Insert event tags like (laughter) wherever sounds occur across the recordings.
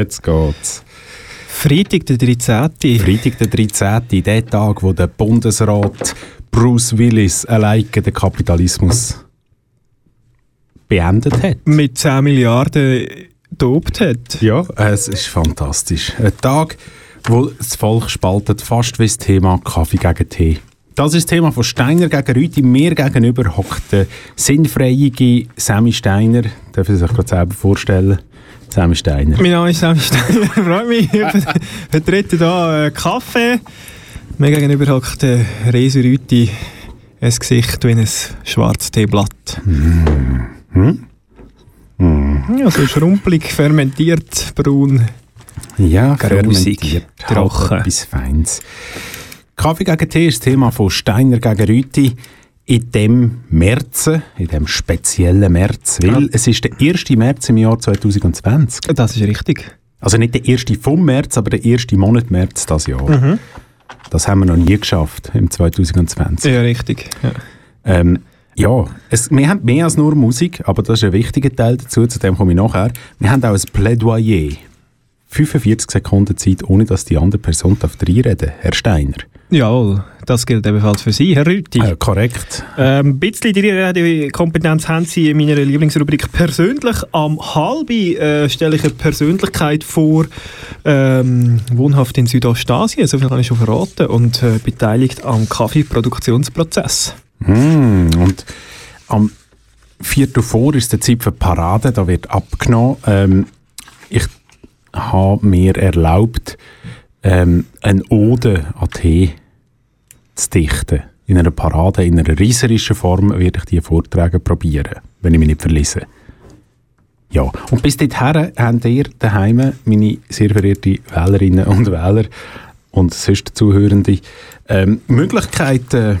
Jetzt geht's. Freitag, der 13. Freitag, der 13. Der Tag, wo der Bundesrat Bruce Willis alleine den Kapitalismus beendet hat. Mit 10 Milliarden dobt hat. Ja, es ist fantastisch. Ein Tag, wo das Volk spaltet, fast wie das Thema Kaffee gegen Tee. Das ist das Thema von Steiner gegen Rüti. Mir gegenüber hockt der sinnfreie Sammy Steiner. Darf ich sich gerade selber vorstellen? Sammy Steiner. Mein Name ist Sammy Steiner. (laughs) Freut mich. (laughs) Ich vertrete hier Kaffee. Mir gegenüber hockt der Rese Rüti. Ein Gesicht wie ein schwarzes Teeblatt. Mm. Mm. Ja, so schrumpelig, fermentiert, braun. Ja, Grusig, fermentiert, trocken. etwas Feins. Kaffee gegen Tee ist das Thema von Steiner gegen Rüti in dem März, in dem speziellen März, weil Ja. es ist der 1. März im Jahr 2020. Das ist richtig. Also nicht der erste vom März, aber der erste Monat März das Jahr. Mhm. Das haben wir noch nie geschafft im 2020. Ja, richtig. Ja. Ähm, ja, es, wir haben mehr als nur Musik, aber das ist ein wichtiger Teil dazu, zu dem komme ich nachher. Wir haben auch ein Plädoyer. 45 Sekunden Zeit, ohne dass die andere Person darf reinreden Herr Steiner. Jawohl, das gilt ebenfalls für Sie, Herr Rüti. Äh, korrekt. Ähm, ein bisschen die Kompetenz haben Sie in meiner Lieblingsrubrik persönlich. Am halbi äh, stelle ich eine Persönlichkeit vor, ähm, wohnhaft in Südostasien, so viel kann ich schon verraten, und äh, beteiligt am Kaffeeproduktionsprozess. Mm, und am 4. vor ist der Zeit für Parade, da wird abgenommen. Ähm, ich habe mir erlaubt, ähm, eine Ode an Tee zu dichten. In einer Parade, in einer reiserischen Form werde ich diese Vorträge probieren, wenn ich mich nicht verlese. Ja, und bis dahin habt ihr daheim, meine sehr verehrten Wählerinnen und Wähler und sonst Zuhörende, ähm, Möglichkeiten,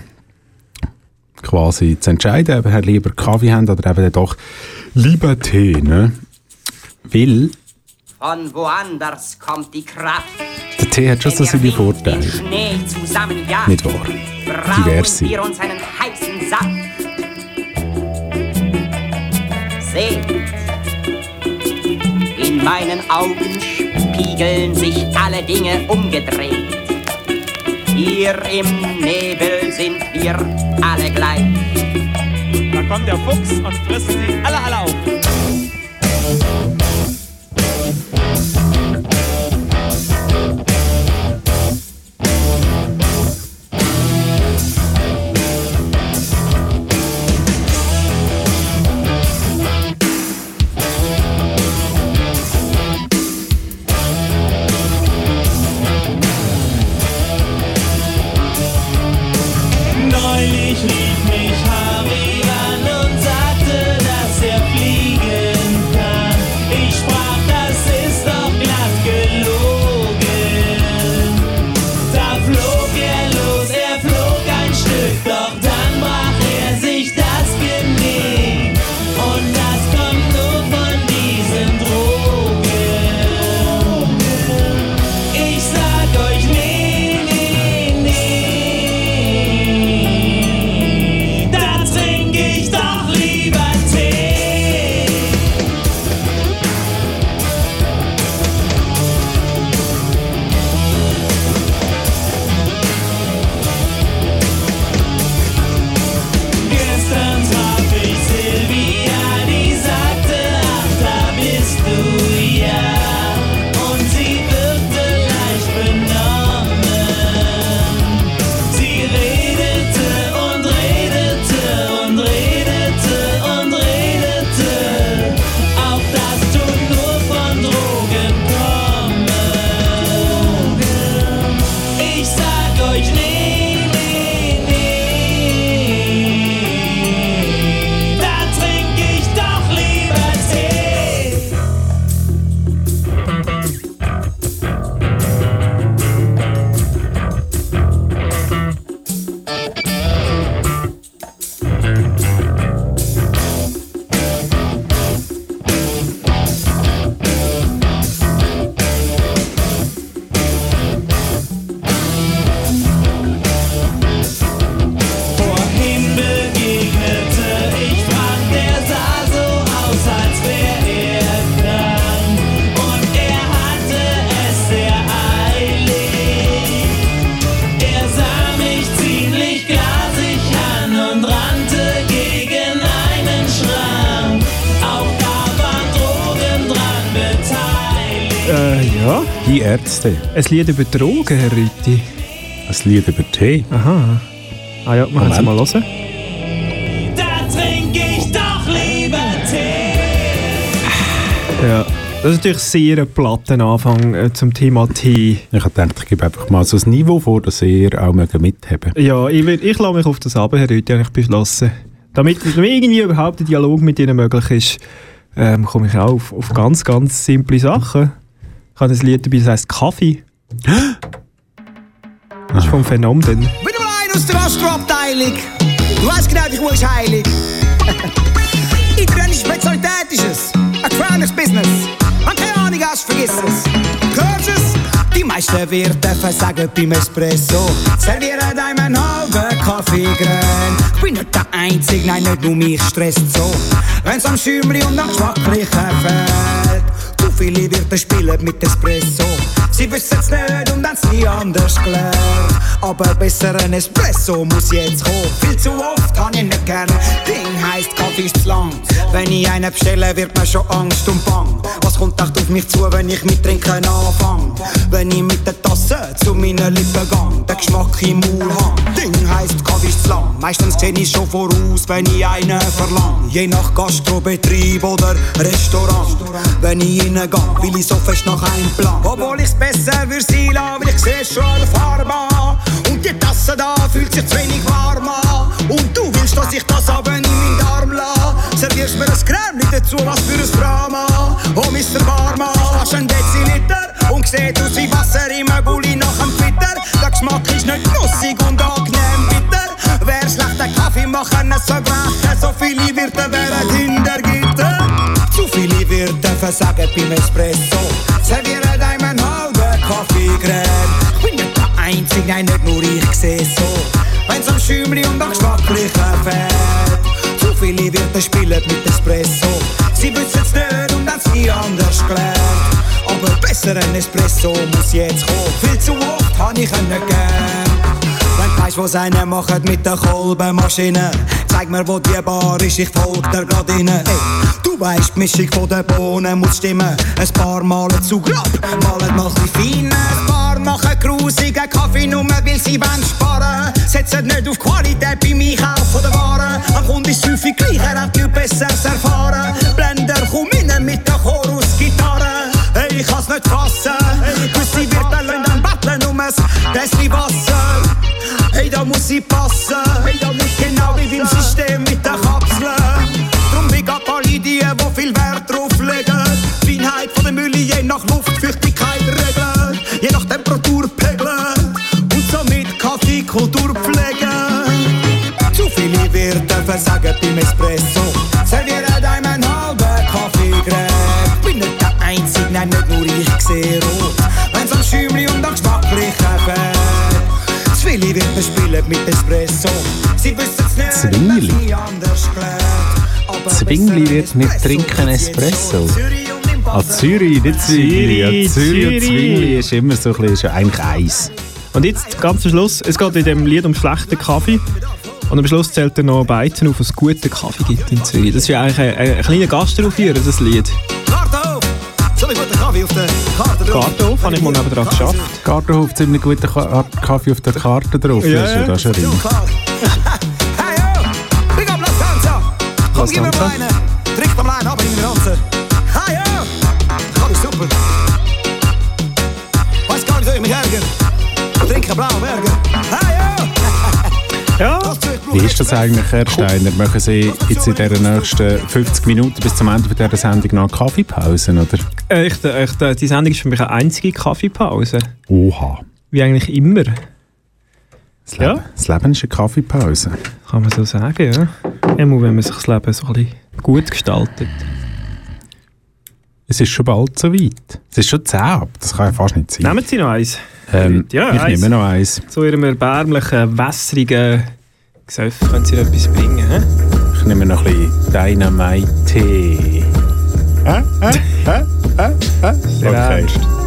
quasi zu entscheiden, ob ihr lieber Kaffee habt oder eben doch lieber Tee. Ne? Weil Von woanders kommt die Kraft. der Tee hat schon so seine Vorteile. Nicht wahr? Diverse. wir uns einen heißen Saft. Seht, in meinen Augen spiegeln sich alle Dinge umgedreht. Hier im Nebel sind wir alle gleich. Da kommt der Fuchs und frisst sie alle, alle auf. Ärzte. Ein Lied über Drogen, Herr Rüti. Ein Lied über Tee. Aha. Ah ja, wir können es mal hören. Da trink ich doch lieber Tee. Ja. Das ist natürlich sehr ein platten Anfang äh, zum Thema Tee. Ich habe gedacht, ich gebe einfach mal so ein Niveau vor, das ihr auch mithaben mögt. Ja, ich, will, ich lasse mich auf das ab, Herr Rüthi, habe ich beschlossen. Damit, damit irgendwie überhaupt ein Dialog mit Ihnen möglich ist, ähm, komme ich auch auf, auf ganz, ganz simple Sachen. Ich habe ein Lied dabei, das heisst Kaffee. Das ist vom Phänomen. Bin mal ein aus der Astroabteilung. Du weißt genau, Uhr ist heilig. (laughs) Italienische Spezialität ist es. Ein gefährliches Business. Wenn keine Ahnung hast, vergiss es. Meisten Wirte versagen beim Espresso. Servieren einem einen halben Kaffee grün. Ich bin nicht der Einzige, nein, nicht nur mich stresst so. Wenn's am Schäumli und am Geschmacklichen fehlt. Zu viele Wirte spielen mit Espresso. Sie wissen's nicht und haben's nie anders gelernt. Aber besser ein Espresso muss jetzt kommen. Viel zu oft kann ich nicht gern. Ding heisst Kaffee ist zu lang. Wenn ich einen bestelle, wird mir schon Angst und Bang. Was kommt echt auf mich zu, wenn ich mit Trinken anfange? Wenn ich mit der Tasse zu meinen Lippen gang, der Geschmack im Maul hang. Ding heisst Kaffee ist zu lang. Meistens seh ich schon voraus, wenn ich einen verlang. Je nach Gastrobetrieb oder Restaurant. Wenn ich reingehe, will ich so fest nach einem Plan. Obwohl ich's würde sein lassen, weil ich seh schon an der Farbe. Und die Tasse da fühlt sich zu wenig warm an. Und du willst, dass ich das aber in meinen Darm lasse. Servierst mir ein Creme dazu, was für ein Drama. Oh, Mr. Barman, hast einen Deziliter und sieht aus wie Wasser im Bulli nach dem Twitter. Der Geschmack ist nicht nussig und angenehm bitter. Wer schlechten Kaffee machen, so brechen. So viele Wirte wären hinter Gitter. Zu viele Wirte versagen beim Espresso. Servieren nein, nicht nur ich sehe so. Wenn's am Schäumli und am Geschmacklichen fehlt. Zu viele Wirte spielen mit Espresso. Sie wissen's nicht und haben's nie anders gelernt. Aber besser ein Espresso muss jetzt kommen. Viel zu oft hab ich ihn nicht gern. Wenn weißt, was einer macht mit der Kolbenmaschine, zeig mir, wo die Bar ist, ich folg dir grad rein. Ey, du weißt, die Mischung von den Bohnen muss stimmen. Ein paar Male zu grob, malen mal ein feiner. Machen grusigen Kaffee, nur weil sie wollen sparen. Setzen nicht auf Qualität beim Einkaufen der Waren. Am Kunden ist häufig gleich, er hat viel besseres erfahren. Blender, komm rein mit der Chorusgitarre. Hey, ich kann's nicht fassen. Gewisse Wirte lassen dann betteln um ein Tässchen Wasser. Hey, da muss ich passen. Hey, da muss genau wie beim System mit den Kapseln. Drum big up alle die, die viel Wert drauf legen. Feinheit von der Mülle je nach Luftfeuchtigkeit viele Wirte versagen beim Espresso. Servieren einem einen halben Kaffeecreme. Bin nicht der Einzige, nein, nicht nur ich sehe rot. Wenn's am Schäumli und am Geschmacklichen fehlt. Zu viele Wirte spielen mit Espresso. Sie wissen's nicht, Zwingli. wenn's nie anders. Aber Zwingli wird ein nicht Espresso trinken Espresso. Zürich Ah. Zürich, nicht Zwingli. Ja, Zürich, Zürich und Zürich. Zwingli ist immer so ein bisschen, ist ja eigentlich eins. Und jetzt ganz am Schluss, es geht in dem Lied um schlechten Kaffee. Und am Schluss zählt er noch Beizen auf, was es guten Kaffee gibt in Zürich. Das ist ja eigentlich ein, ein, ein kleiner Gastraufführer, das Lied. Kaffee auf der Karte drauf. Gartenhof habe ich mal nebenan geschafft. Gartenhof, ziemlich guter Ka Kaffee auf der Karte drauf. Ja, das ist ja. das schon So rein. (laughs) Hey yo! Big up Lastanza! Komm, gib mir mal einen! Trink mal einen ab in den Ranzen! Hey yo! Kaffee super! Weiß gar nicht, soll ich mich ärgern? Trinken blauen Berger! Wie ist das eigentlich, Herr Steiner? Machen Sie jetzt in den nächsten 50 Minuten bis zum Ende dieser Sendung noch eine Kaffeepause, oder? äh, ich, ich, die Sendung ist für mich eine einzige Kaffeepause. Oha. Wie eigentlich immer, Das Leben, Ja. das Leben ist eine Kaffeepause. kann man so sagen. Ja? Immer wenn man sich das Leben so ein bisschen gut gestaltet. Es ist schon bald so weit. Es ist schon 10 ab, das kann ja fast nicht sein. Nehmen Sie noch eins. ähm, Ja, ich eins. nehme noch eins. Zu Ihrem erbärmlichen, wässrigen Gesöff können Sie etwas bringen. He? Ich nehme noch ein bisschen Dynamite-Tee. (laughs) Hä? Hä? Hä? Hä? Hä?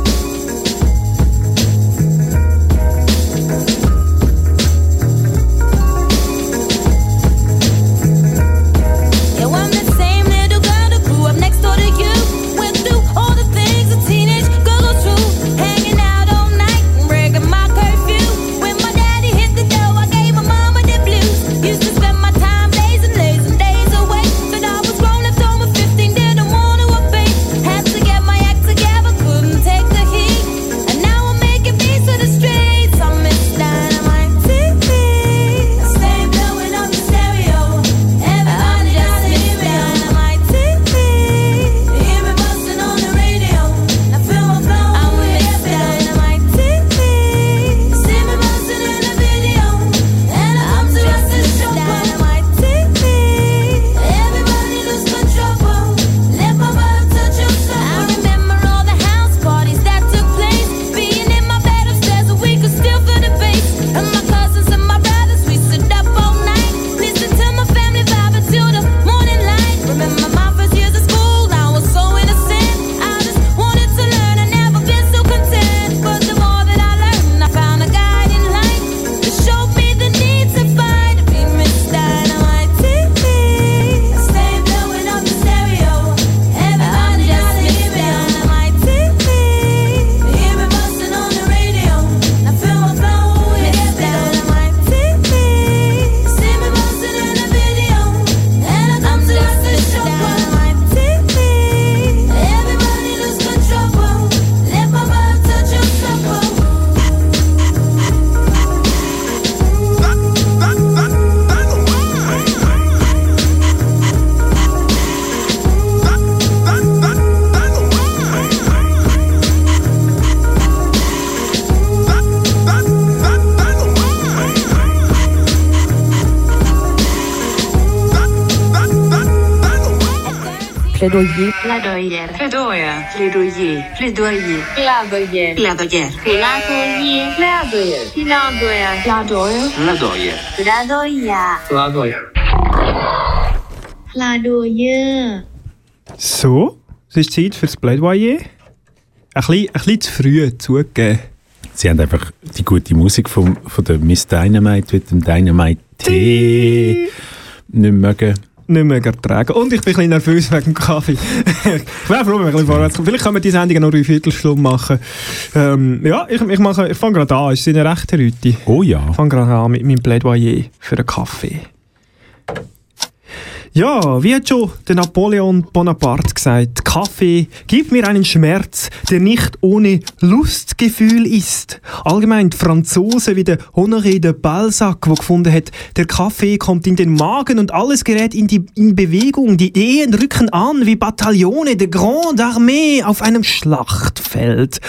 Plaidoyer. Plaidoyer. Plaidoyer. Plaidoyer. Plaidoyer. Plaidoyer. Plaidoyer. Plaidoyer. Plaidoyer. Plaidoyer. Plaidoyer. Plaidoyer. Plaidoyer. Plaidoyer. So, es ist Zeit für das Plädoyer. Ein bisschen, ein bisschen zu früh zugegeben. Sie haben einfach die gute Musik vom, von der Miss Dynamite mit dem Dynamite T nicht mögen. Nicht mehr ertragen. Und ich bin ein bisschen nervös wegen dem Kaffee. ich wäre froh, wenn wir ein bisschen vorwärts kommen. Vielleicht können wir die Sendung noch eine Viertelstunde machen. Ähm, ja, ich, ich, mache, ich fange gerade an. Es sind rechte heute. Oh ja. Ich fange gerade an mit meinem Plädoyer für einen Kaffee. Ja, wie hat schon der Napoleon Bonaparte gesagt, Kaffee gibt mir einen Schmerz, der nicht ohne Lustgefühl ist. Allgemein die Franzosen wie der Honoré de Balzac, der gefunden hat, der Kaffee kommt in den Magen und alles gerät in, die, in Bewegung. Die Ehen rücken an wie Bataillone der Grande Armee auf einem Schlachtfeld.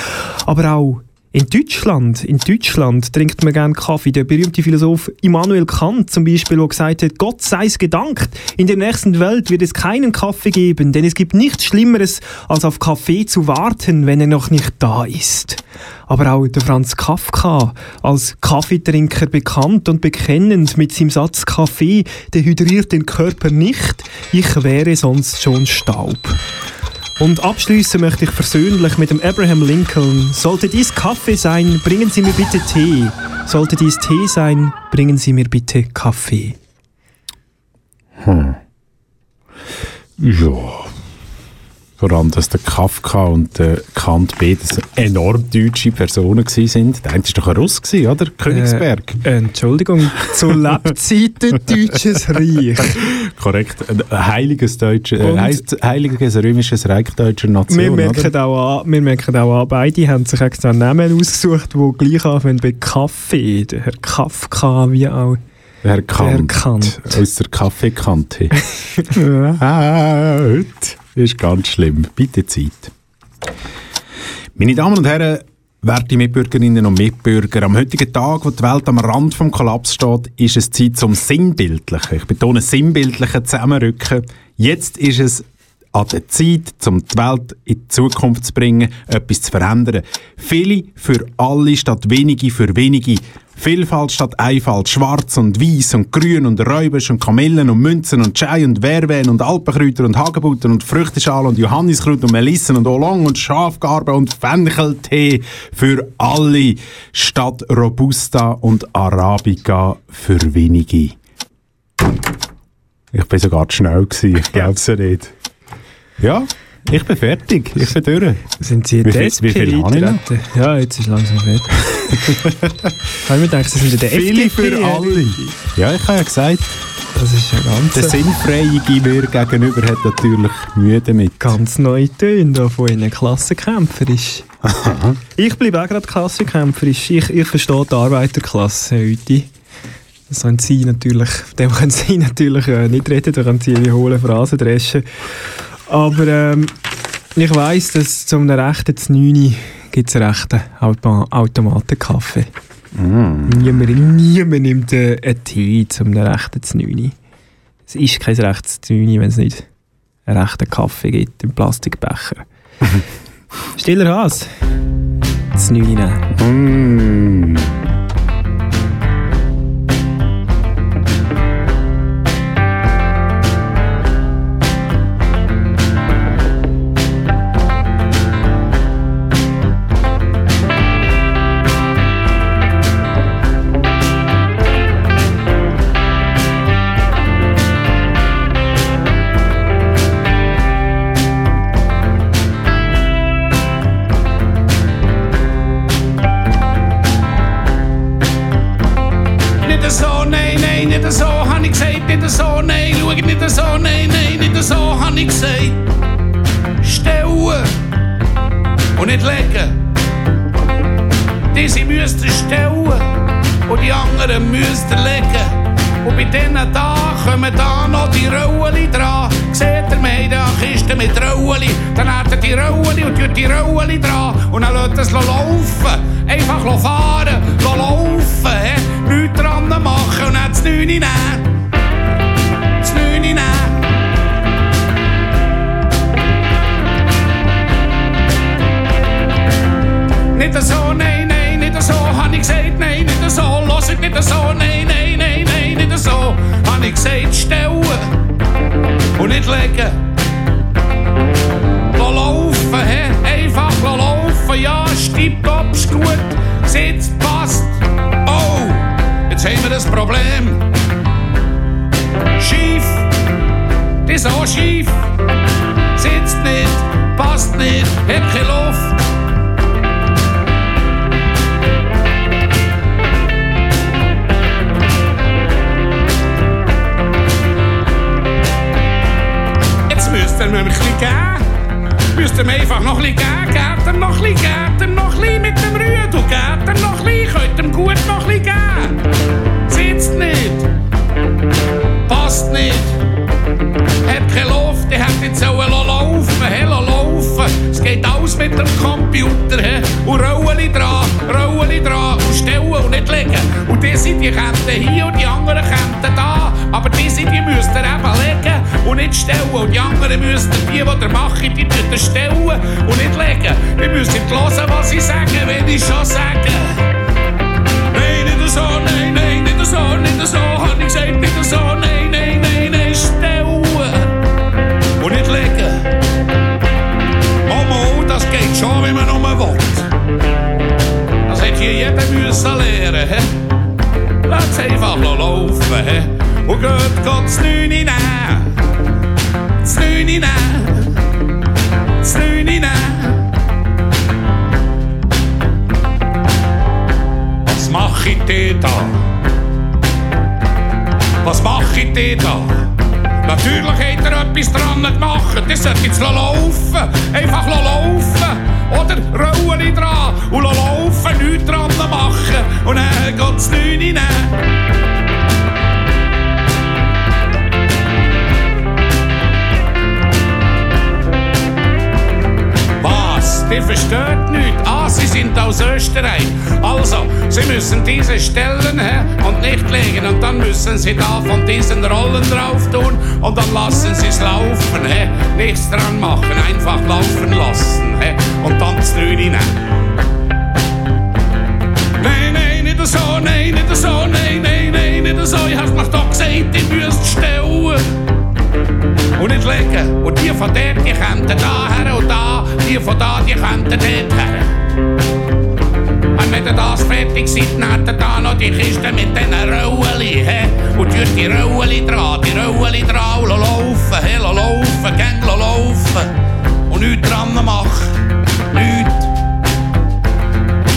Aber auch in Deutschland, in Deutschland trinkt man gerne Kaffee. Der berühmte Philosoph Immanuel Kant zum Beispiel, der gesagt hat, Gott sei es gedankt, in der nächsten Welt wird es keinen Kaffee geben, denn es gibt nichts Schlimmeres, als auf Kaffee zu warten, wenn er noch nicht da ist. Aber auch der Franz Kafka, als Kaffeetrinker bekannt und bekennend mit seinem Satz Kaffee dehydriert den Körper nicht, ich wäre sonst schon Staub. Und abschließen möchte ich persönlich mit dem Abraham Lincoln. Sollte dies Kaffee sein, bringen Sie mir bitte Tee. Sollte dies Tee sein, bringen Sie mir bitte Kaffee. Hm. Ja. Vor allem, dass der Kafka und der Kant beides enorm deutsche Personen waren. Der eine war doch ein Russ, gewesen, oder? Königsberg. Äh, Entschuldigung, zu (laughs) Lebzeiten Deutsches Reich. Korrekt. Ein heiliges, deutsche, äh, heiliges römisches Reich deutscher Nation. Wir merken, auch an, wir merken auch an, beide haben sich extra einen Namen ausgesucht, die gleich anfangen bei Kaffee. Der Herr Kafka wie auch Herr Kant. Der Kant. Aus der Kaffeekante. (laughs) ah, heute ist ganz schlimm. Bitte Zeit. Meine Damen und Herren, werte Mitbürgerinnen und Mitbürger, am heutigen Tag, wo die Welt am Rand vom Kollaps steht, ist es Zeit zum Sinnbildlichen. Ich betone Sinnbildlichen Zusammenrücken. Jetzt ist es an der Zeit, um die Welt in die Zukunft zu bringen, etwas zu verändern. Viele für alle statt wenige für wenige. Vielfalt statt Einfalt, schwarz und weiß und grün und Räubisch und Kamellen und Münzen und Chai und Verwen und Alpenkräuter und Hagebutten und Früchteschale und Johanniskraut und Melissen und Oolong und Schafgarbe und Fencheltee für alle statt Robusta und Arabica für wenige. Ich bin sogar zu schnell gewesen, ich glaube es ja nicht. Ja, ich bin fertig. Ich bin durch. Sind Sie wie viel, SP wie viel habe ich noch? Ja, jetzt ist langsam fertig. (laughs) Haben wir gedacht, Sie sind in der Viele FDP. für alle. Ja, ich habe ja gesagt, Das ist ja ganz, der sinnfreie mir gegenüber hat natürlich Mühe damit. ganz neue Töne da von Ihnen. Klassenkämpferisch. ich bleibe auch gerade Klassenkämpferisch. Ich, ich verstehe die Arbeiterklasse heute. Das können Sie natürlich, dem können Sie (laughs) natürlich äh, nicht reden, da können Sie wie hohle Phrasen dreschen. Aber ähm, ich weiss, dass zum rechten 9 gibt es einen rechten Auto Automatenkaffee. Mm. Niemand, niemand nimmt äh, einen Tee zum rechten 9. Es ist kein rechtes 9, wenn es nicht einen rechten Kaffee gibt im Plastikbecher. (laughs) Stiller Haas. Das 9 nehmen. Mm. Ihr mir einfach noch ein bisschen. Gebt ihm noch ein bisschen, gebt ihm noch ein mit dem Rüde. Und gebt ihm noch ein bisschen, könnt ihm gut noch ein bisschen geben. Sitzt nicht. Passt nicht. Hat keine Luft, die hätte jetzt sollen laufen, hey, laufen. Es geht alles mit dem Computer, he. Und Rollen dran, Rollen dran und stellen und nicht legen. Und die sind die Ketten hier und die anderen Ketten da. Aber die sind, die müsst ihr eben legen und nicht stellen. Und die anderen müsst ihr, die, die ihr macht, die ihr stellen und nicht legen. Ihr müsst nicht hören, was ich sage, wenn ich schon sage. Nein, nicht so, nein, nein, nicht so, nicht so, hab ich gesagt, nicht so, nein, Momo, das geht schon, wenn man nur will. Das hätte hier jeder müssen lernen, he? Lass einfach laufen, he? Und geht, geht das Neune nehmen. Das Neune nehmen. Das Neune nehmen. Was mach ich denn da? Was mach ich denn da? Natürlich hat er etwas dran gemacht. Das sollte jetzt laufen. Einfach laufen. Oder Rollen dran und laufen, nichts dran machen. Und dann geht's nicht rein. Die versteht nichts. Ah, sie sind aus Österreich. Also, sie müssen diese stellen he, und nicht legen. Und dann müssen sie da von diesen Rollen drauf tun. Und dann lassen sie es laufen. He. Nichts dran machen, einfach laufen lassen. He. Und dann das nehmen. Nein, nein, nicht so, nein, nicht so, nein, nein, nein, nicht so. Ich hab's mir doch gesagt, ich müsst stellen und nicht legen. Und die von dort, die könnten da von da, die könnten dort her. Und wenn ihr das fertig seid, habt ihr da noch die Kiste mit diesen Rollen, he? Und tut die Rollen dran, die Rollen dran und laufen, he? Laufen, gäng laufen. Und nichts dran machen. Nichts.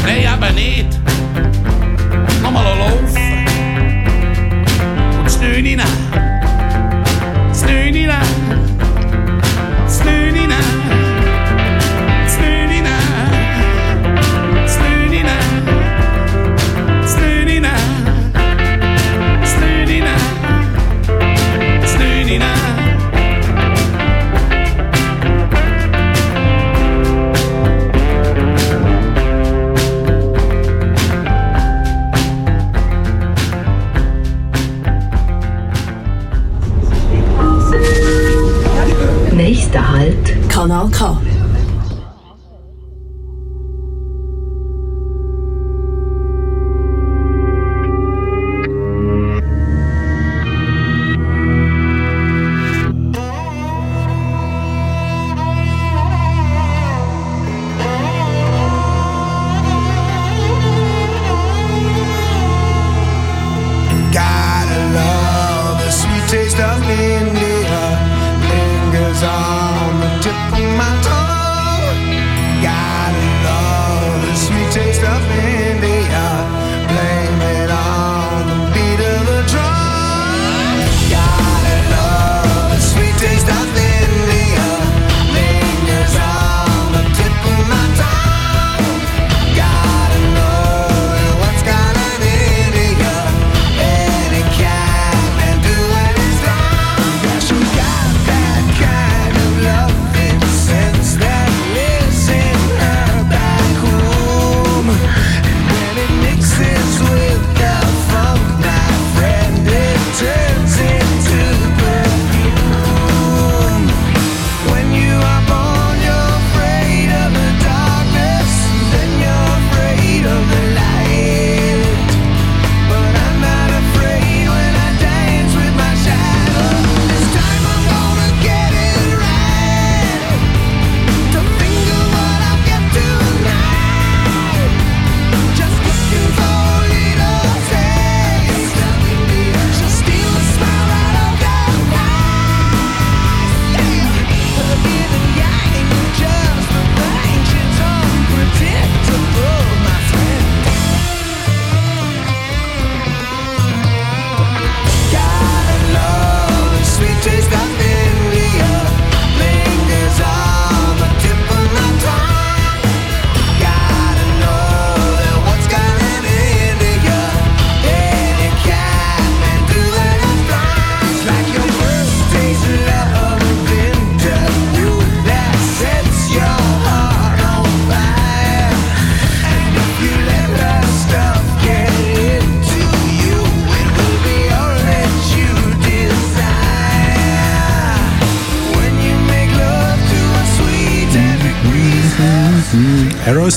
Nein, eben nicht. Nochmal laufen. Und das Neune nehmen. Das Neune nehmen. Kanal K.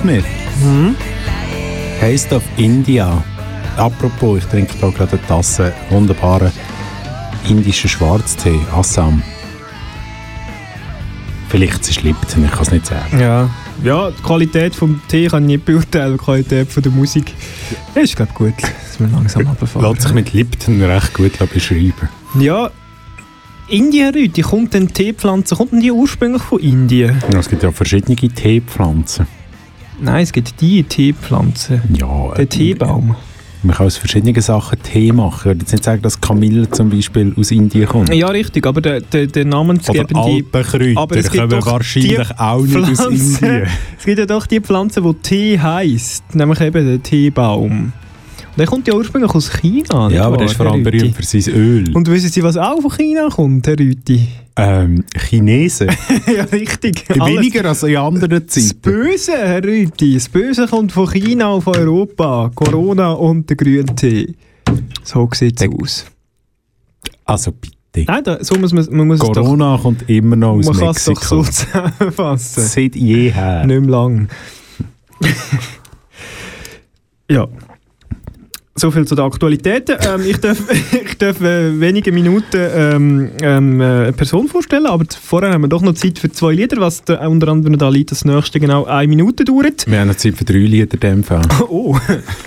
Aerosmith. Taste of India. Apropos, ich trinke da gerade eine Tasse wunderbaren indischen Schwarztee, Assam. Vielleicht ist es Lipton, ich kann es nicht sagen. Ja. ja, die Qualität vom Tee kann ich nicht beurteilen, die Qualität von der Musik ja, ist glaube gut, dass wir langsam runterfahren. Lässt sich mit Lipton recht gut beschreiben. Ja, Indien, Rüti, kommt denn Teepflanze, kommt denn die ursprünglich von Indien? Ja, es gibt ja verschiedene Teepflanzen. Nein, es gibt die Teepflanze, Ja, den äh, Teebaum. Man kann aus verschiedenen Sachen Tee machen. Ich würde jetzt nicht sagen, dass Kamille zum Beispiel aus Indien kommt. Ja, richtig, aber der, der, der Oder namensgebende... Alpenkräuter Aber es gibt kommen wahrscheinlich auch nicht aus Pflanze- Indien. (laughs) Es gibt ja doch die Pflanze, die Tee heisst, nämlich eben der Teebaum. Der kommt ja ursprünglich aus China. Ja, aber der ist vor allem berühmt für sein Öl. Und wissen Sie, was auch von China kommt, Herr Rüti? ähm, Chinesen. (laughs) ja, richtig. Weniger als in anderen Das Zeiten. Böse, Herr Rüti, das Böse kommt von China auf Europa. Corona und der grüne Tee. So sieht es aus. Also bitte. Nein, da, so muss man, man muss Corona kommt immer noch aus doch, man kann es doch Mexiko. so zusammenfassen. Seit jeher. Nicht mehr lang. (laughs) ja. So viel zu den Aktualitäten. Ähm, ich darf, (laughs) ich darf äh, wenige Minuten ähm, ähm, äh, eine Person vorstellen, aber vorher haben wir doch noch Zeit für zwei Lieder, was da unter anderem da Lied das nächste genau eine Minute dauert. Wir haben noch Zeit für drei Lieder in dem Fall. (laughs) Oh,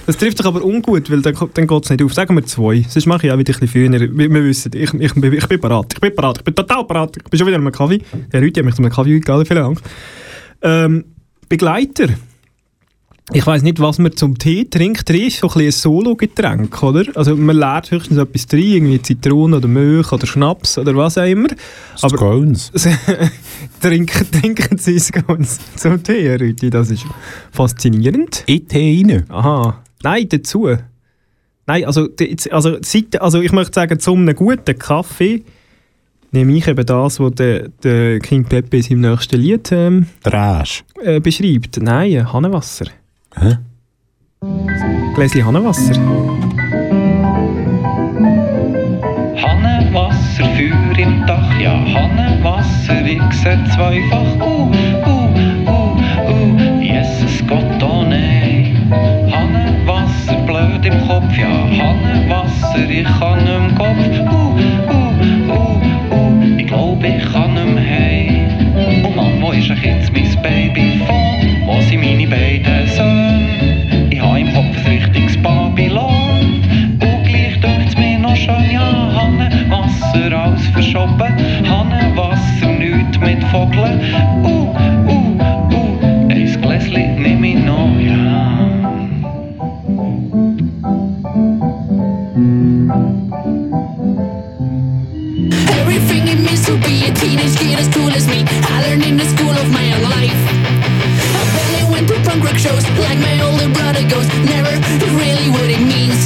das trifft sich aber ungut, weil dann, dann geht es nicht auf. Sagen wir zwei. Sonst mache ich auch wieder ein bisschen früher. Wir, wir wissen, ich, ich, bin- ich bin parat. Ich bin parat. Ich bin total parat. Ich bin schon wieder an einem Kaffee. Der Rüti hat mich zu einem Kaffee eingeladen. Vielen Dank. Ähm, Begleiter. Ich weiß nicht, was man zum Tee trinkt. Tee ist so ein bisschen ein Solo-Getränk, oder? Also man lernt höchstens etwas drin, irgendwie Zitrone oder Milch oder Schnaps oder was auch immer. Aber Scones. (laughs) trinken, trinken Sie es ganz zum Tee, Herr. Das ist faszinierend. In Tee rein. Aha. Nein, dazu. Nein, also, also, also ich möchte sagen, zu einem guten Kaffee nehme ich eben das, was der, der King Pepe in seinem nächsten Lied ähm, äh, beschreibt. Nein, äh, Hannenwasser. Hä? Gläschen Hannenwasser. Hannenwasser, Feuer im Dach, ja, Hannenwasser, ich seh zweifach, uh, uh, uh, uh, Jesus Gott, oh nein. Hannenwasser, blöd im Kopf, ja, Hannenwasser, ich kann im Kopf, uh, uh, uh, uh, ich glaube, ich kann mehr heim. Oh Mann, wo ist eigentlich jetzt mein Babyphone? Wo sind meine beiden Söhne? Ich hab im Kopf ein richtiges Babylon. Und gleich dünkt's mir noch schön, ja, Hannenwasser alles verschoben. Hannenwasser, nichts mit Vogeln. Uh, uh, uh, ein Gläschen nehm ich noch, ja. Everything it means to be a teenage kid as cool as me. I learned in the shows like my older brother goes. Never really what it means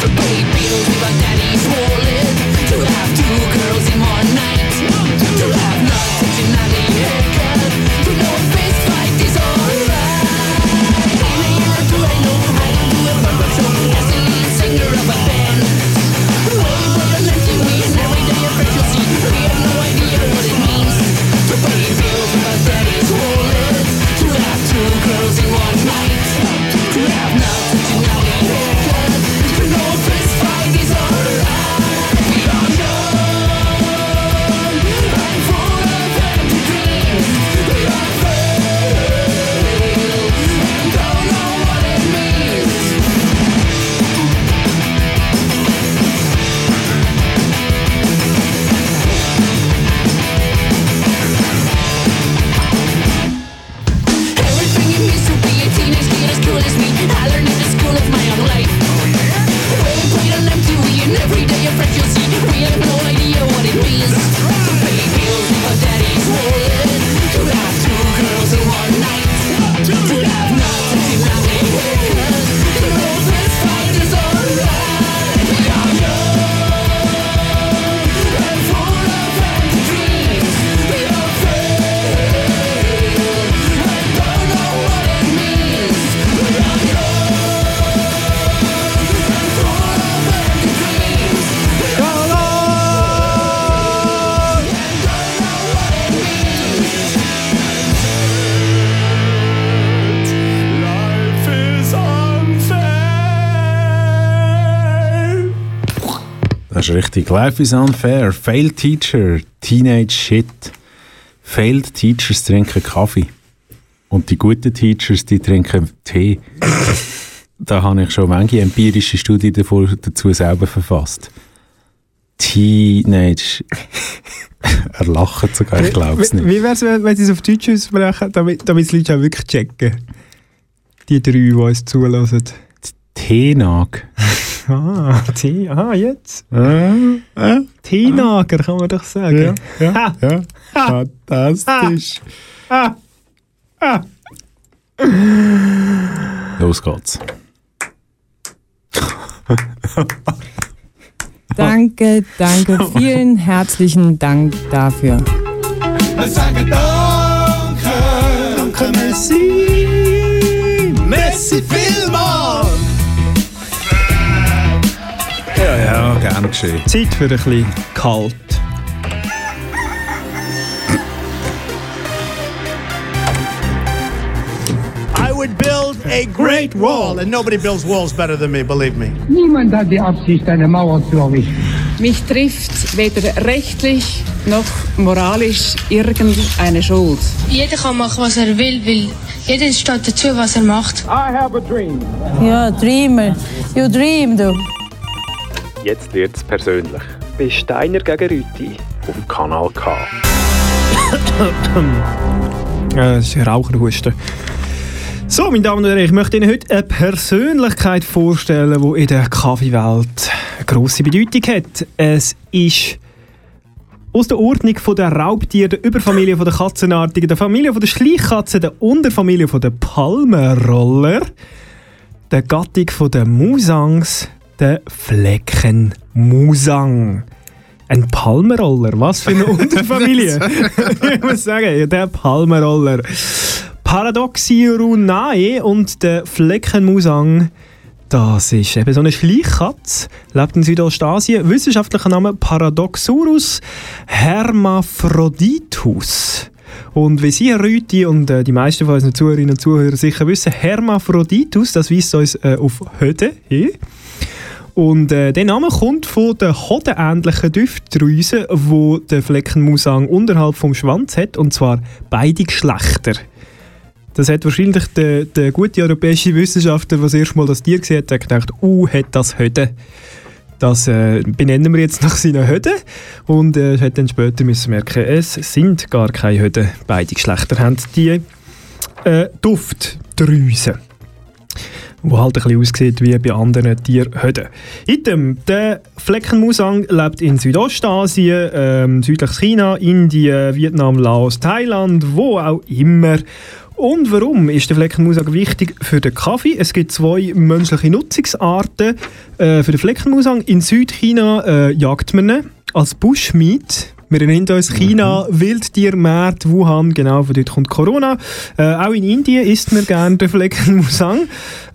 to pay bills with my daddy's wallet. To have two girls richtig. Life is unfair. Failed Teacher. Teenage Shit. Failed Teachers trinken Kaffee. Und die guten Teachers, die trinken Tee. (laughs) da habe ich schon manche empirische Studien davor, dazu selber verfasst. Teenage. (laughs) er lacht sogar, ich glaube es nicht. wie wäre es, wenn, wenn sie es auf Deutsch aussprechen, damit, damit die Leute auch wirklich checken? Die drei, die uns zulassen. Teenag. Ah, Tee, ah, jetzt. Äh, äh, Teenager, kann man doch sagen. ja, Ha. ja. Fantastisch. Ah. Ah. Los geht's. (laughs) Danke, danke, (laughs) vielen herzlichen Dank dafür. Wir sagen Danke, Danke Messi, Messi vielmal. Gern geschehen. Zeit für ein bisschen kalt. I would build a great wall, and nobody builds walls better than me, believe me. Niemand hat die Absicht, eine Mauer zu errichten. Mich trifft weder rechtlich noch moralisch irgendeine Schuld. Jeder kann machen, was er will, weil jeder steht dazu, was er macht. I have a dream. Ja, Dreamer. You dream, du. Jetzt wird's persönlich. Bei Steiner gegen Rüti. Auf Kanal K. Ja, (coughs) das ist ein Raucherhusten. So, meine Damen und Herren, ich möchte Ihnen heute eine Persönlichkeit vorstellen, die in der Kaffeewelt eine grosse Bedeutung hat. Es ist aus der Ordnung der Raubtiere, der Überfamilie der Katzenartigen, der Familie der Schleichkatzen, der Unterfamilie der Palmenroller, der Gattung der Musangs, der Fleckenmusang. Ein Palmenroller, was für eine (laughs) Unterfamilie. (laughs) ich muss sagen, der Palmenroller. Paradoxirunae und der Fleckenmusang, das ist eben so eine Schleichkatze, lebt in Südostasien. Wissenschaftlicher Name Paradoxurus hermaphroditus. Und wie Sie, Herr Rüti, und äh, die meisten von unseren Zuhörerinnen und Zuhörern sicher wissen, Hermaphroditus, das weist uns äh, auf Höde hin. Und äh, der Name kommt von der hodenähnlichen Duftdrüse, wo der Fleckenmusang unterhalb vom Schwanz hat, und zwar beide Geschlechter. Das hat wahrscheinlich der, der gute europäische Wissenschaftler, der das erste Mal das Tier gesehen hat, gedacht, uh, hat das Höde. Das äh, benennen wir jetzt nach seinen Höden. Und äh, hat dann später müssen merken, es sind gar keine Höden. Beide Geschlechter haben die äh, Duftdrüse wo halt ein bisschen aussieht wie bei anderen Tierhöden. Item, der Fleckenmusang lebt in Südostasien, ähm, südliches China, Indien, Vietnam, Laos, Thailand, wo auch immer. Und warum ist der Fleckenmusang wichtig für den Kaffee? Es gibt zwei menschliche Nutzungsarten äh, für den Fleckenmusang. In Südchina äh, jagt man ihn als Bushmeat. Wir erinnern uns, China, Wildtiermarkt, Wuhan, genau, von dort kommt Corona. Äh, auch in Indien isst man gerne den Fleckenmusang.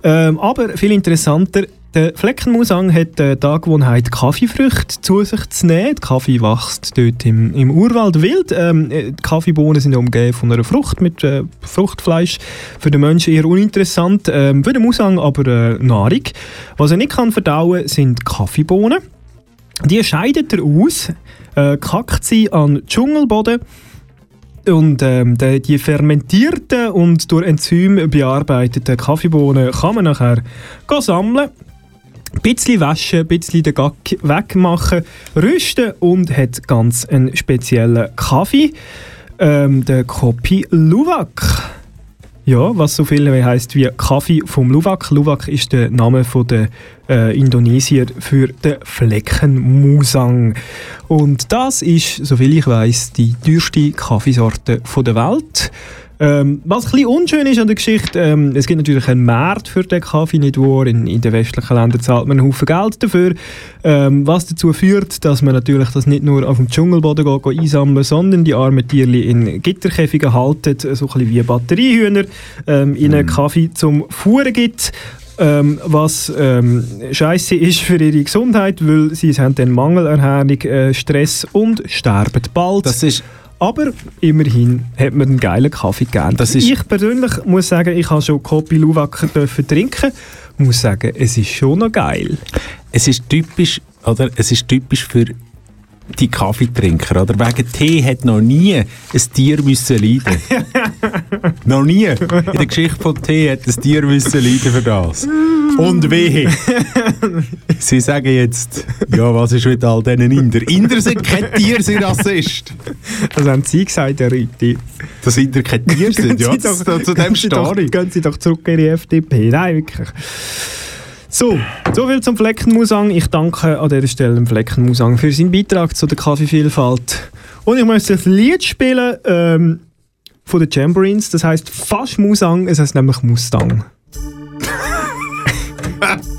Ähm, aber viel interessanter, der Fleckenmusang hat die Angewohnheit, Kaffeefrüchte zu sich zu nehmen. Die Kaffee wächst dort im, im Urwald wild. Ähm, äh, die Kaffeebohnen sind umgeben von einer Frucht mit äh, Fruchtfleisch. Für den Menschen eher uninteressant, ähm, für den Musang aber äh, Nahrung. Was er nicht kann verdauen, sind Kaffeebohnen. Die scheidet er aus, äh, kackt sie an den Dschungelboden und ähm, die, fermentierten und durch Enzym bearbeiteten Kaffeebohnen kann man nachher sammeln ein bisschen waschen, ein bisschen den Gack wegmachen, rüsten und hat ganz einen speziellen Kaffee, ähm, der Kopi Luwak. Ja, was so viel heisst wie Kaffee vom Luwak. Luwak ist der Name von der äh, Indonesier für den Fleckenmusang. Und das ist, soviel ich weiß, die teuerste Kaffeesorte der Welt. Ähm, was ein bisschen unschön ist an der Geschichte, ähm, es gibt natürlich einen Markt für den Kaffee, nicht wahr? In, in den westlichen Ländern zahlt man einen Haufen Geld dafür, ähm, was dazu führt, dass man natürlich das nicht nur auf dem Dschungelboden geht, geht einsammeln sondern die armen Tierli in Gitterkäfigen haltet, so ein bisschen wie Batteriehühner, ähm, ihnen Kaffee zum Fuhren gibt. Ähm, was ähm, scheiße ist für ihre Gesundheit, weil sie haben dann Mangelerhärung, äh, Stress und sterben bald. Das ist aber immerhin hat man einen geilen Kaffee gegeben. Ich persönlich muss sagen, ich habe schon Kopi Luwak dürfen trinken. Muss sagen, es ist schon noch geil. Es ist typisch oder? Es ist typisch für die Kaffeetrinker, oder? Wegen Tee hat noch nie ein Tier müssen leiden. (laughs) noch nie. In der Geschichte von Tee hat ein Tier müssen leiden für das. Und wehe. Sie sagen jetzt, ja, was ist mit all diesen Inder? Inder sind kein Tier, sind Rassist. Das haben Sie gesagt, Herr Rüti. Dass Inder kein Tier (laughs) sind, ja, doch- zu dem Sie doch- stehe ich. Gehen Sie doch zurück in die FDP. Nein, wirklich. So, soviel zum Fleckenmusang. Ich danke an dieser Stelle dem Fleckenmusang für seinen Beitrag zu der Kaffeevielfalt. Und ich möchte ein Lied spielen ähm, von den Jamborins. Das heißt fast Musang, es heißt nämlich Mustang. (laughs)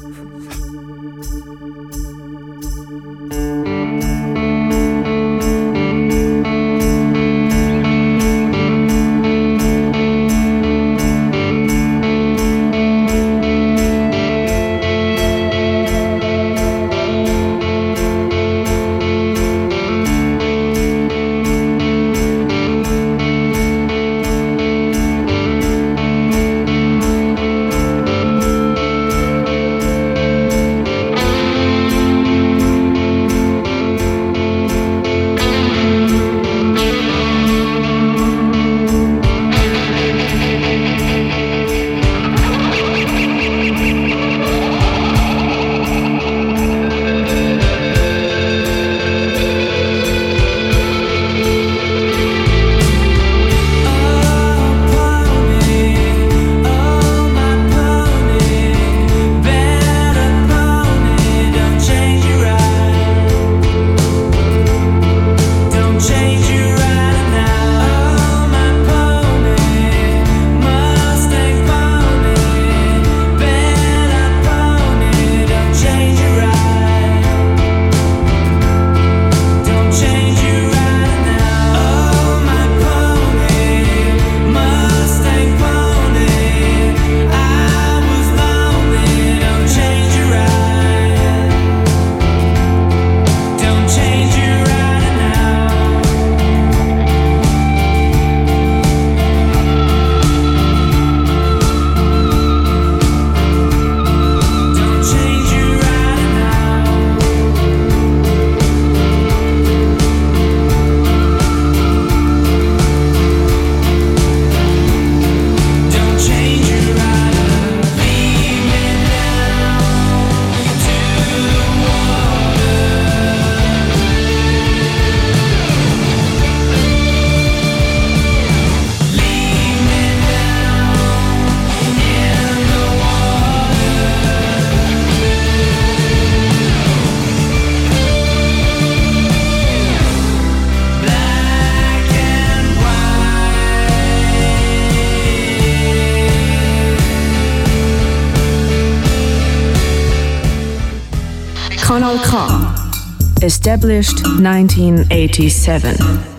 Kanal K. Established 1987.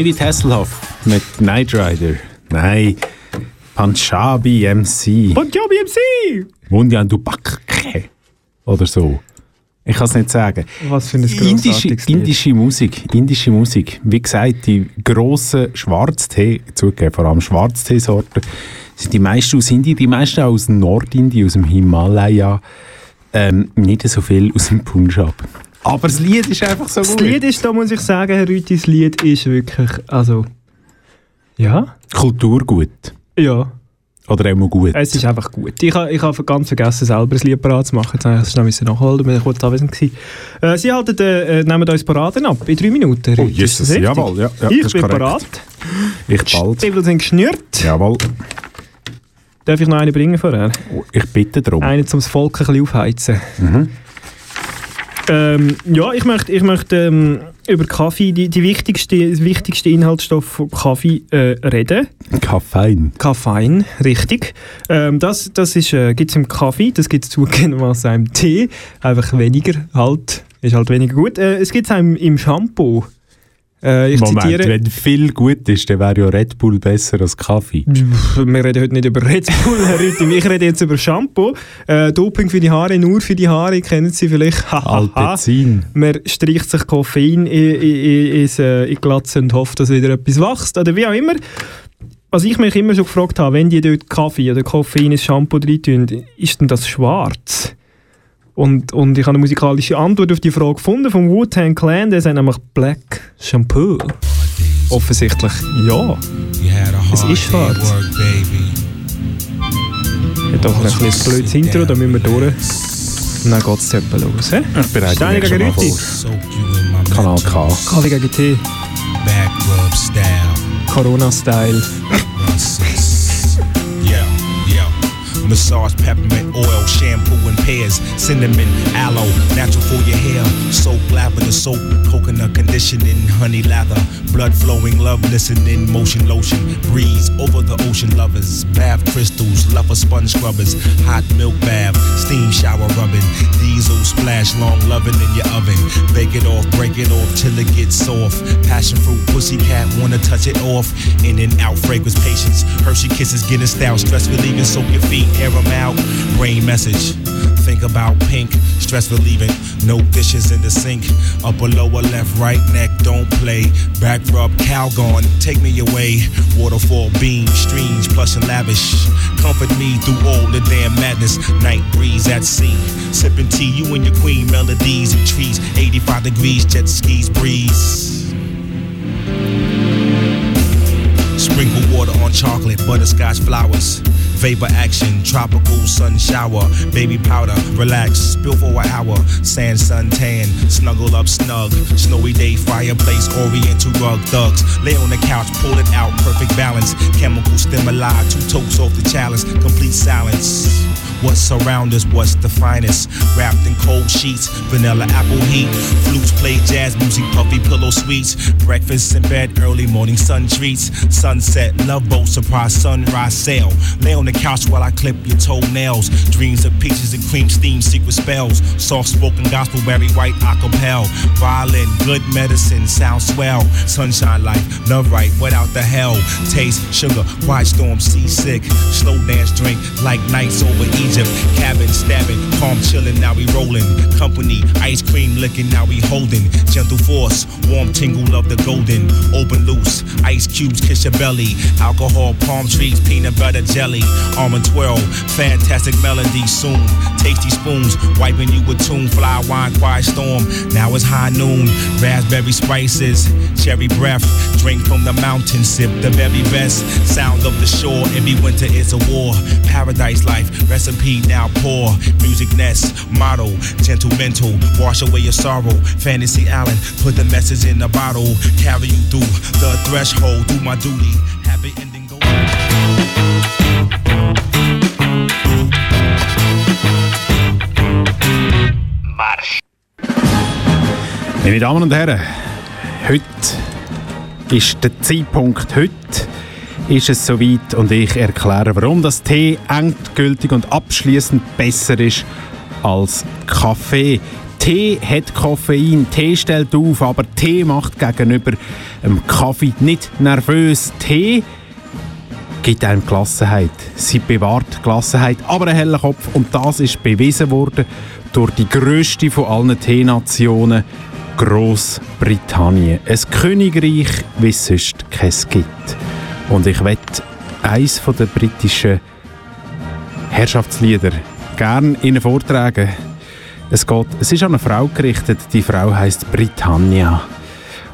David Hasselhoff mit Knight Rider. Nein, Punjabi MC. Punjabi MC! Mundian du Bakke. Oder so. Ich kann es nicht sagen. Was für ein Indische, indische Musik. Indische Musik. Wie gesagt, die grossen Schwarztee, zugegeben, vor allem Schwarzteesorten, sind die meisten aus Indien, die meisten auch aus Nordindien, aus dem Himalaya. Ähm, nicht so viel aus dem Punjab. Aber das Lied ist einfach so Das gut. Lied ist, da muss ich sagen, Herr Rüthi, das Lied ist wirklich, also, ja, Kulturgut. ja, Oder auch mal gut. es ist einfach gut. Ich habe ich hab ganz vergessen, selber ein Lied parat zu machen. Jetzt habe ich es noch nachholen, weil ich kurz anwesend war. Äh, Sie halten, äh, äh, nehmen uns Paraden ab, in drei Minuten. Oh, das Jesus, jawohl, ja, ja, ich das ist bin korrekt. parat. Ich bald. Stiefel sind geschnürt. Jawohl. Darf ich noch eine bringen vorher? Ich bitte darum. Eine, um das Volk ein bisschen aufheizen. Mhm. Ähm, ja, ich möchte, ich möchte ähm, über Kaffee, die, die wichtigste, wichtigste Inhaltsstoff von Kaffee äh, reden. Koffein. Koffein, richtig. Ähm, das das äh, gibt es im Kaffee, das gibt es zugegebenermaßen im Tee. Einfach weniger, halt, ist halt weniger gut. Äh, es gibt es auch im, im Shampoo. Äh, ich Moment, zitiere... wenn viel gut ist, dann wäre ja Red Bull besser als Kaffee. Wir reden heute nicht über Red Bull, Herr Rüthi. Ich rede jetzt über Shampoo. Äh, Doping für die Haare, nur für die Haare, kennen Sie vielleicht. Alpezin. Man streicht sich Koffein in, in, in, ins, äh, in die Glatze und hofft, dass wieder etwas wächst. Oder wie auch immer. Was ich mich immer schon gefragt habe, wenn die dort Kaffee oder Koffein ins Shampoo reintun, ist denn das schwarz? Und, und ich habe eine musikalische Antwort auf die Frage gefunden vom Wu-Tang Clan, der sagt nämlich Black Shampoo. Offensichtlich ja. Es ist schwarz. Hat doch ein bisschen ein blödes Intro, da müssen wir durch. Und dann geht es etwa los. He? Ich bereite Steine gegen Rüti. Kanal K. Kaffee gegen style. Corona-Style. Massage peppermint oil, shampoo and pears, cinnamon, aloe, natural for your hair. Soap, lavender soap, coconut conditioning, honey lather, blood flowing, love listening, motion lotion, breeze over the ocean lovers, bath crystals, lover sponge scrubbers, hot milk bath, steam shower rubbing, diesel splash, long loving in your oven. Bake it off, break it off till it gets soft. Passion fruit, pussycat, wanna touch it off. In and out, fragrance patience. Hershey kisses, getting style, stress relieving, soak your feet, air them out. Brain message. Think about pink, stress relieving. No dishes in the sink. Upper, lower, left, right, neck, don't play. Back rub, Calgon, take me away. Waterfall, beam, streams, plush and lavish. Comfort me through all the damn madness. Night breeze at sea. Sipping tea, you and your queen, melodies and trees. 85 degrees, jet skis breeze. Sprinkle water chocolate, butterscotch flowers. Vapor action, tropical sun shower. Baby powder, relax, spill for an hour. Sand, sun tan, snuggle up snug. Snowy day, fireplace, oriental rug. Thugs, lay on the couch, pull it out, perfect balance. Chemical stimuli, two toes off the chalice, complete silence. What's around us, what's the finest? Wrapped in cold sheets, vanilla apple heat. Flutes play jazz music, puffy pillow sweets. Breakfast in bed, early morning sun treats. Sunset, love boat, surprise sunrise sail. Lay on the couch while I clip your toenails. Dreams of peaches and cream steam, secret spells. Soft spoken gospel, Barry White acapella. Violin, good medicine, sound swell. Sunshine life, love right, without the hell. Taste, sugar, quiet storm, seasick. Slow dance drink, like nights over Egypt. Cabin stabbing, palm chilling, now we rolling. Company, ice cream licking, now we holding. Gentle force, warm tingle of the golden. Open loose, ice cubes kiss your belly. Alcohol, palm trees, peanut butter jelly. Almond twirl, fantastic melody soon. Tasty spoons, wiping you with tune. Fly wine, quiet storm. Now it's high noon. Raspberry spices, cherry breath. Drink from the mountain, sip the very best. Sound of the shore, every winter is a war. Paradise life, recipe now pour. Music nest, motto, gentle mental. Wash away your sorrow. Fantasy Island, put the message in the bottle. Carry you through the threshold, do my duty. Happy ending. Meine Damen und Herren, heute ist der Zeitpunkt, heute ist es soweit und ich erkläre, warum das Tee endgültig und abschließend besser ist als Kaffee. Tee hat Koffein, Tee stellt auf, aber Tee macht gegenüber dem Kaffee nicht nervös. Tee gibt einem Gelassenheit. Sie bewahrt Gelassenheit, aber einen hellen Kopf. Und das ist bewiesen worden durch die grösste von allen Teenationen, Großbritannien. Ein Königreich, wie es sonst keins gibt. Und ich wette, eins von den britischen Herrschaftslieder gern Ihnen vortragen. Es, geht, es ist an eine Frau gerichtet. Die Frau heißt Britannia.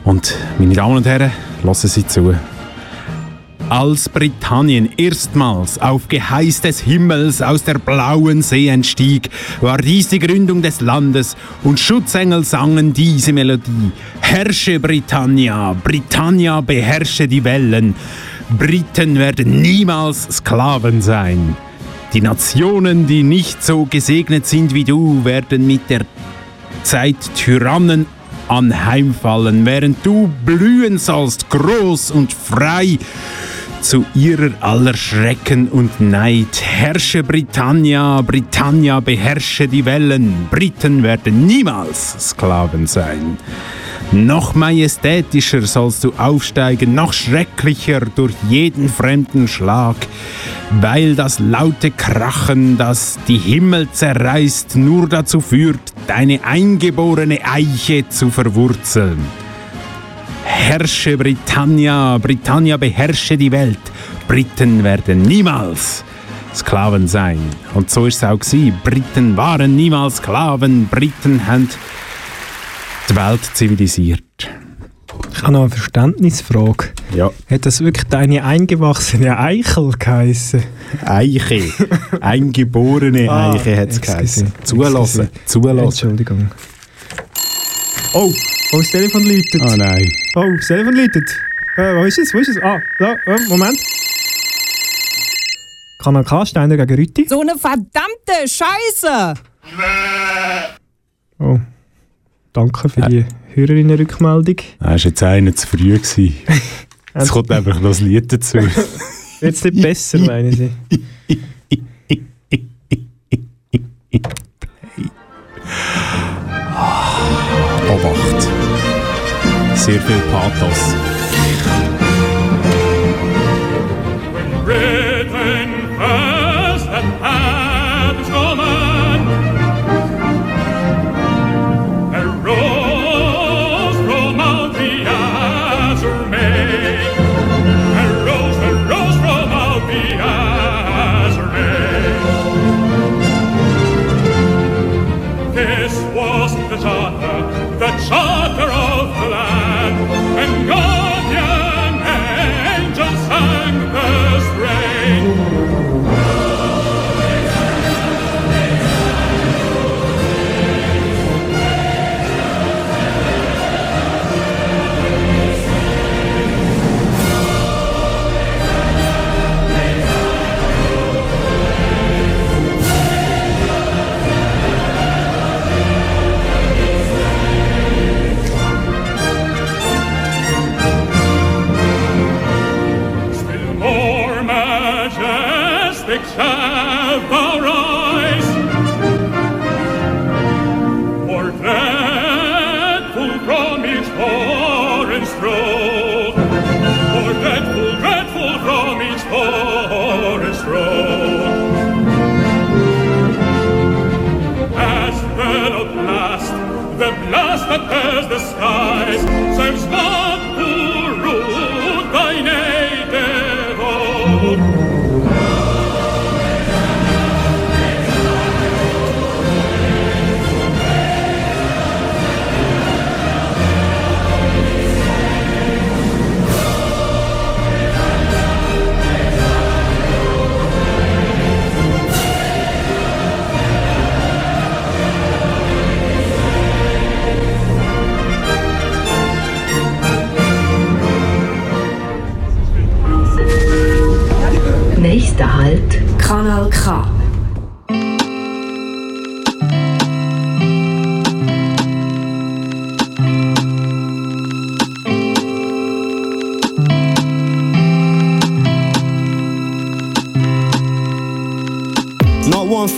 Und meine Damen und Herren, lassen Sie zu. Als Britannien erstmals auf Geheiß des Himmels aus der blauen See entstieg, war dies die Gründung des Landes und Schutzengel sangen diese Melodie. Herrsche Britannia, Britannia beherrsche die Wellen. Briten werden niemals Sklaven sein. Die Nationen, die nicht so gesegnet sind wie du, werden mit der Zeit Tyrannen anheimfallen, während du blühen sollst, groß und frei zu ihrer aller Schrecken und Neid. Herrsche Britannia, Britannia beherrsche die Wellen. Briten werden niemals Sklaven sein. Noch majestätischer sollst du aufsteigen, noch schrecklicher durch jeden fremden Schlag, weil das laute Krachen, das die Himmel zerreißt, nur dazu führt, deine eingeborene Eiche zu verwurzeln. Herrsche Britannia, Britannia beherrsche die Welt. Briten werden niemals Sklaven sein. Und so ist es auch gewesen. Briten waren niemals Sklaven. Briten haben die Welt zivilisiert. Ich habe noch eine Verständnisfrage. Ja. Hat das wirklich deine eingewachsene Eichel geheissen? Eiche. Eingeborene Ah, Eiche hat es geheißen. Zulassen. Zulassen. Entschuldigung. Oh, oh, das Telefon läutet. Oh nein. Oh, das Telefon läutet. Äh, wo ist es? Wo ist es? Ah, da, äh, Moment. Kanal K, Steiner gegen Rütti. So eine verdammte Scheiße! Oh, danke für die Hörerinnenrückmeldung. Das war jetzt einer zu früh. gewesen. (laughs) Es kommt einfach noch das Lied dazu. Jetzt nicht besser, meine ich. (laughs) Obacht. Sehr viel Pathos.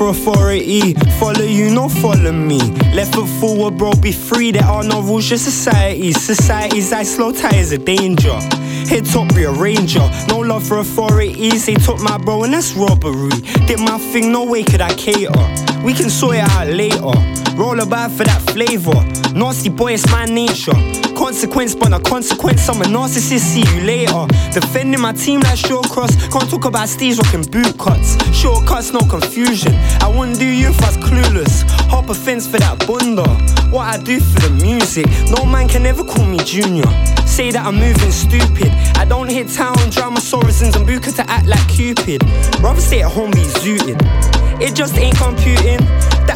Authority. Follow you, not follow me. Left foot forward, bro, be free. There are no rules, just societies. Societies that slow ties a danger. Hit top rearranger. No love for authorities. They took my bro, and that's robbery. Did my thing, no way could I cater. We can sort it out later. Roll about for that flavor. Nasty boy, it's my nature. Consequence, but a consequence. I'm a narcissist. See you later. Defending my team like short cross. Can't talk about Steve's rocking boot cuts. Shortcuts, no confusion. I wouldn't do you if I was clueless. Hop a fence for that bunda. What I do for the music. No man can ever call me junior. Say that I'm moving stupid. I don't hit town, drama Sorrisons and Buka to act like Cupid. Rather stay at home, be zooted. It just ain't computing.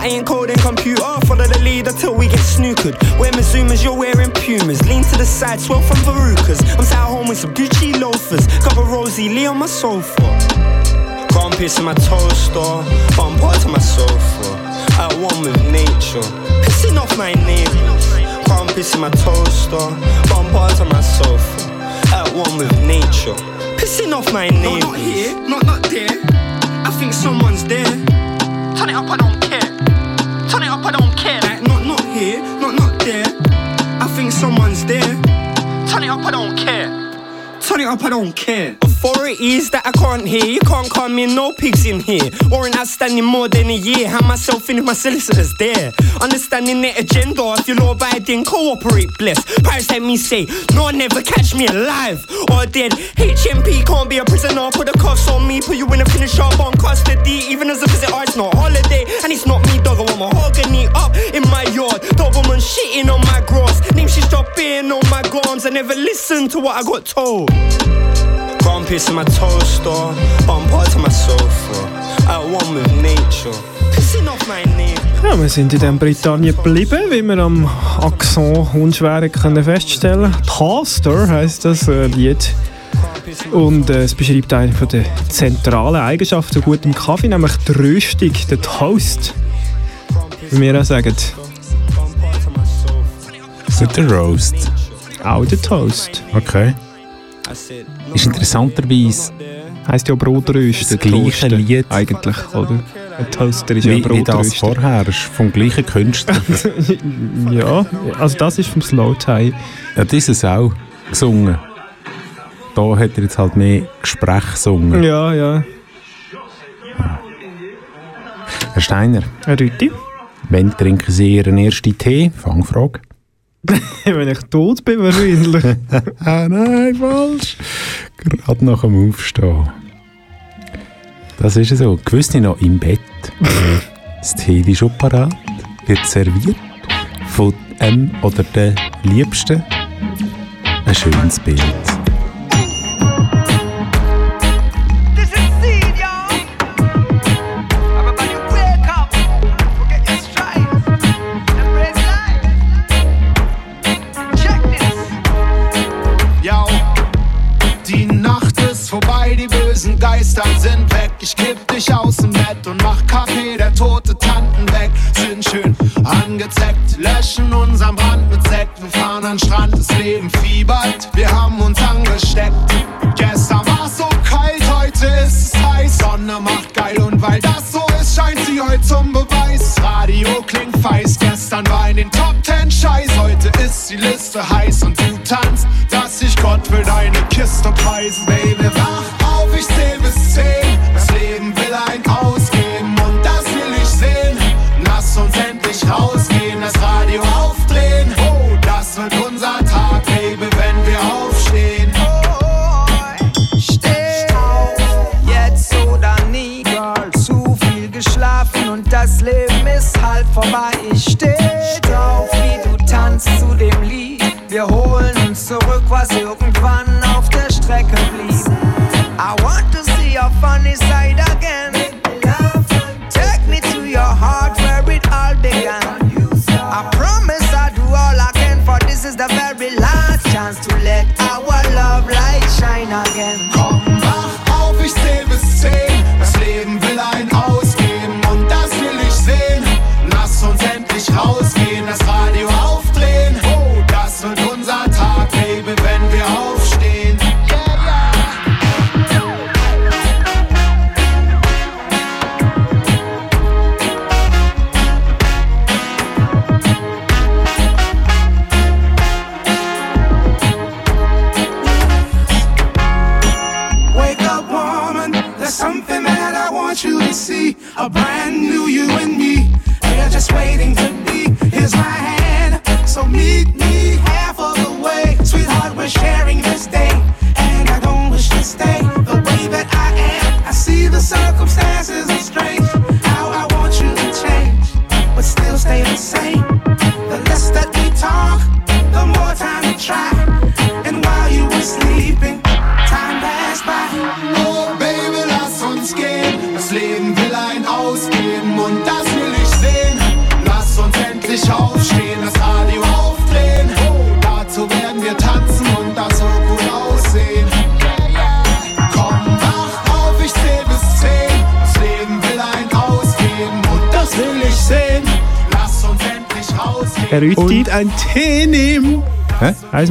That ain't coding computer. Follow the leader till we get snookered. Wear Mizumas, you're wearing Pumas. Lean to the side, swell from Verucas. I'm sat at home with some Gucci loafers. Couple Rosie Lee on my sofa. Crumpets in my toaster. Bump to my sofa. At one with nature. Pissing off my neighbors. Crumpets in my toaster. Bump to my sofa. At one with nature. Pissing off my neighbors. No, not here, not not there. I think someone's there. Turn it up, I don't care. Turn it up, I don't care. Like, not not here, not not there. I think someone's there. Turn it up, I don't care. Turn it up, I don't care. Authorities that I can't hear. You can't come in, no pigs in here. Warrant outstanding more than a year. Have myself in if my solicitors there. Understanding their agenda. If you're law abiding, cooperate, bless. Paris let me say, no, never catch me alive or dead. HMP can't be a prisoner. Put the cuffs on me, put you in a finish up on custody. Even as a visitor, oh, it's not holiday. And it's not me, dog. I want mahogany up in my yard. Doberman shitting on my grass. Name she's dropping on my gums. I never listened to what I got told. Crumpets in my toaster, bump to my sofa. At one with nature, pissing off my name. Ja, wir sind in dem Britannien geblieben, wie wir am Akzent unschwer können feststellen Taster heisst das äh, Lied. Und äh, es beschreibt eine der zentralen Eigenschaften von gutem Kaffee, nämlich die Röstung, der Toast. Wie wir auch sagen. Ist nicht der Roast? Auch der Toast. Okay. Ist interessanterweise heisst ja Brotrösten. das gleiche Lied Eigentlich, oder? Ein Toaster ist ja wie, wie das vorher, ist vom gleichen Künstler. (laughs) ja, also das ist vom Slow Tie. ja, dieses auch gesungen. Da hat er jetzt halt mehr Gespräch gesungen. Ja, ja. Herr Steiner, Herr Rüti? wann trinken Sie Ihren ersten Tee? Fangfrage. (laughs) Wenn ich tot bin, wahrscheinlich. ah, (laughs) nein, falsch. Gerade nach dem Aufstehen. Das ist so. Gewisse noch im Bett. (laughs) das Tee ist schon parat. Wird serviert. Von einem oder der Liebsten. Ein schönes Bild. Angezeckt, löschen unseren Brand mit Sekt. Wir fahren an Strand, das Leben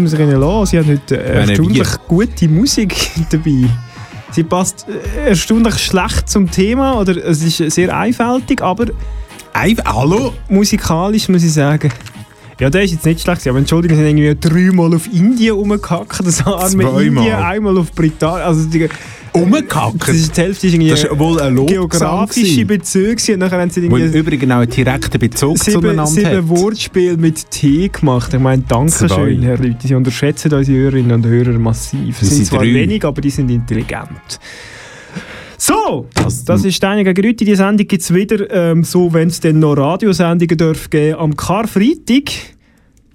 Muss ich Ihnen lassen, Sie haben heute erstaunlich gute Musik (laughs) dabei. Sie passt erstaunlich schlecht zum Thema, oder es ist sehr einfältig, aber Hallo? musikalisch muss ich sagen. Ja, der ist jetzt nicht schlecht, aber Entschuldigung, sie haben irgendwie dreimal auf Indien rumgehackt, das arme. Indien, einmal auf Britannien. Also die, Umgehackt? Das ist, die Hälfte ist irgendwie Das ist wohl ein geografische. Bezüge und nachher haben sie irgendwie übrigens auch einen direkten Bezug sieben, zueinander sieben hat. Wortspiele mit T gemacht. Ich meine, danke schön, Herr Leute. Sie unterschätzen unsere Hörerinnen und Hörer massiv. Das Es sind zwar drei. wenig, aber die sind intelligent. So, Also, das ist Deine gegen Rüti. Die Sendung gibt es wieder, ähm, so wenn es dann noch Radiosendungen darf geben am Karfreitag,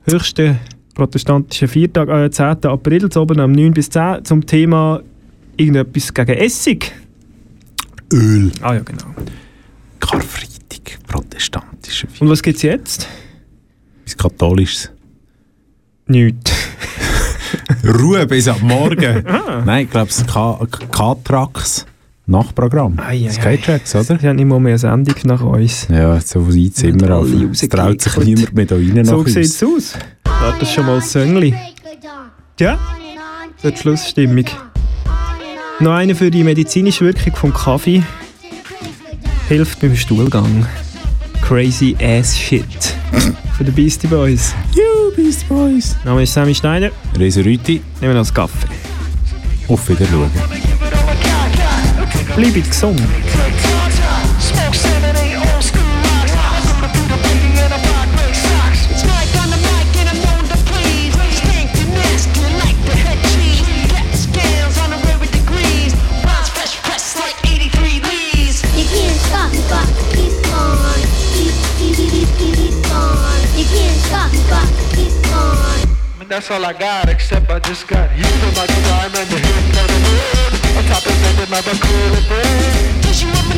höchsten protestantischen Viertag, äh, 10. April, zu oben am 9 bis 10, zum Thema irgendetwas gegen Essig. Öl. Ah ja, genau. Karfreitag, protestantische Und was gibt es jetzt? Bis katholisches. Nichts. (laughs) Ruhe bis ab morgen. (laughs) Ah. Nein, ich glaube, es ist K-Trax Nachprogramm. Skytracks, oder? Sie haben nicht mal mehr eine Sendung nach uns. Ja, so sieht es immer auf. alle Es traut sich niemand mehr da rein So nach sieht es aus. Warte, das ist schon mal das Söngli. Ja? Das ist die Schlussstimmung. Noch eine für die medizinische Wirkung vom Kaffee. Hilft beim Stuhlgang. Crazy ass shit. Für die Beastie Boys. You Beastie Boys. Name ist Sammy Schneider. Reserüti. Nehmen wir noch das Kaffee. Auf Wiedersehen. Bleibt gesund. That's all I got, except I just got you in my diamond, the hip of the hood. On top of it, my record, Cause you reminisce